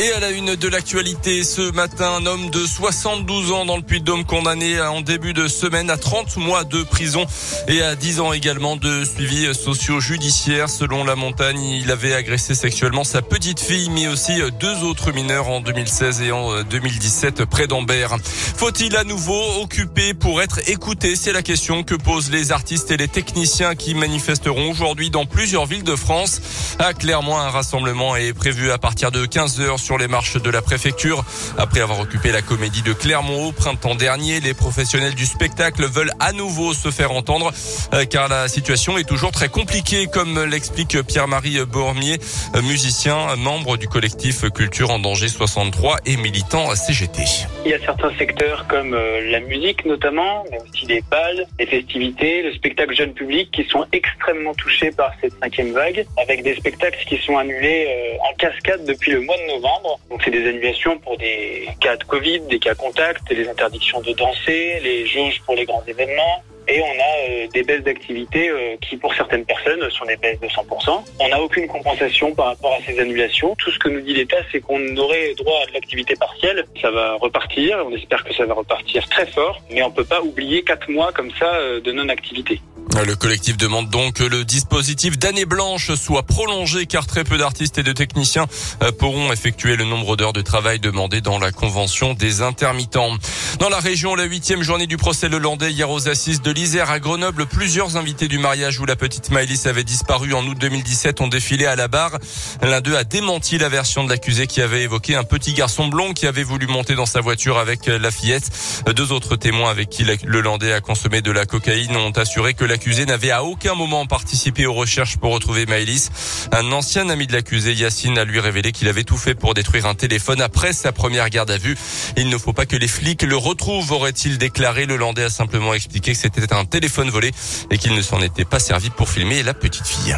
Et à la une de l'actualité, ce matin, un homme de 72 ans dans le Puy-de-Dôme condamné en début de semaine à 30 mois de prison et à 10 ans également de suivi socio-judiciaire. Selon la montagne, il avait agressé sexuellement sa petite fille, mais aussi deux autres mineurs en 2016 et en 2017 près d'Ambert. Faut-il à nouveau occuper pour être écouté? C'est la question que posent les artistes et les techniciens qui manifesteront aujourd'hui dans plusieurs villes de France. À Clermont, un rassemblement est prévu à partir de 15 heures sur les marches de la préfecture. Après avoir occupé la comédie de Clermont au printemps dernier, les professionnels du spectacle veulent à nouveau se faire entendre euh, car la situation est toujours très compliquée comme l'explique Pierre-Marie Bormier, euh, musicien, membre du collectif Culture en danger 63 et militant CGT. Il y a certains secteurs comme euh, la musique notamment, mais aussi les balles, les festivités, le spectacle jeune public qui sont extrêmement touchés par cette cinquième vague avec des spectacles qui sont annulés en cascade depuis le mois de novembre. Donc c'est des annulations pour des cas de Covid, des cas contacts, les interdictions de danser, les jauges pour les grands événements. Et on a euh, des baisses d'activité euh, qui, pour certaines personnes, sont des baisses de 100%. On n'a aucune compensation par rapport à ces annulations. Tout ce que nous dit l'État, c'est qu'on aurait droit à de l'activité partielle. Ça va repartir. On espère que ça va repartir très fort. Mais on peut pas oublier quatre mois comme ça euh, de non-activité. Le collectif demande donc que le dispositif d'année blanche soit prolongé car très peu d'artistes et de techniciens euh, pourront effectuer le nombre d'heures de travail demandé dans la convention des intermittents. Dans la région, la huitième journée du procès Lelandais hier aux assises de l'Isère à Grenoble, plusieurs invités du mariage où la petite Maëlys avait disparu en août 2017 ont défilé à la barre. L'un d'eux a démenti la version de l'accusé qui avait évoqué un petit garçon blond qui avait voulu monter dans sa voiture avec la fillette. Deux autres témoins avec qui Lelandais a consommé de la cocaïne ont assuré que l'accusé l'accusé n'avait à aucun moment participé aux recherches pour retrouver Maëlys. Un ancien ami de l'accusé, Yacine, a lui révélé qu'il avait tout fait pour détruire un téléphone après sa première garde à vue. Il ne faut pas que les flics le retrouvent, aurait-il déclaré. Le Landais a simplement expliqué que c'était un téléphone volé et qu'il ne s'en était pas servi pour filmer la petite fille.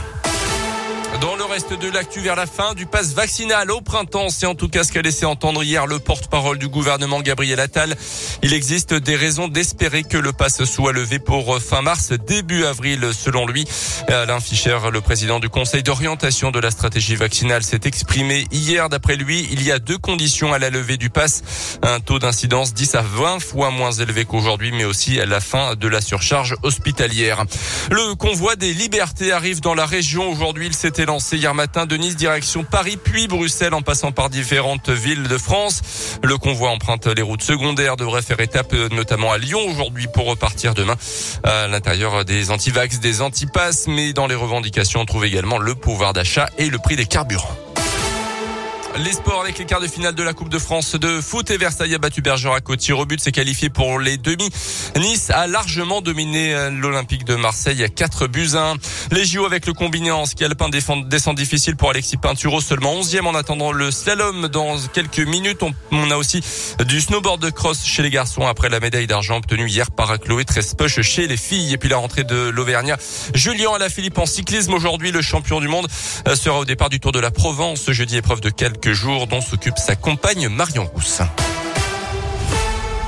Dans le reste de l'actu vers la fin du pass vaccinal au printemps, c'est en tout cas ce qu'a laissé entendre hier le porte-parole du gouvernement Gabriel Attal. Il existe des raisons d'espérer que le pass soit levé pour fin mars, début avril selon lui. Alain Fischer, le président du conseil d'orientation de la stratégie vaccinale, s'est exprimé hier. D'après lui, il y a deux conditions à la levée du pass. Un taux d'incidence 10 à 20 fois moins élevé qu'aujourd'hui, mais aussi à la fin de la surcharge hospitalière. Le convoi des libertés arrive dans la région. Aujourd'hui, il lancé hier matin de Nice direction Paris puis Bruxelles en passant par différentes villes de France. Le convoi emprunte les routes secondaires, devrait faire étape notamment à Lyon aujourd'hui pour repartir demain à l'intérieur des antivax, des antipasses, mais dans les revendications on trouve également le pouvoir d'achat et le prix des carburants. Les sports avec les quarts de finale de la Coupe de France de foot et Versailles a battu Bergerac au tir au but, s'est qualifié pour les demi. Nice a largement dominé euh, l'Olympique de Marseille à 4 buts 1. Les JO avec le combiné en ski alpin descend difficile pour Alexis Pinturo, seulement 11e en attendant le slalom dans quelques minutes. On, a aussi du snowboard de cross chez les garçons après la médaille d'argent obtenue hier par Chloé Trespoche chez les filles. Et puis la rentrée de l'Auvergnat. Julien Alaphilippe en cyclisme aujourd'hui, le champion du monde euh, sera au départ du Tour de la Provence ce jeudi épreuve de quelques jours dont s'occupe sa compagne Marion Rousse.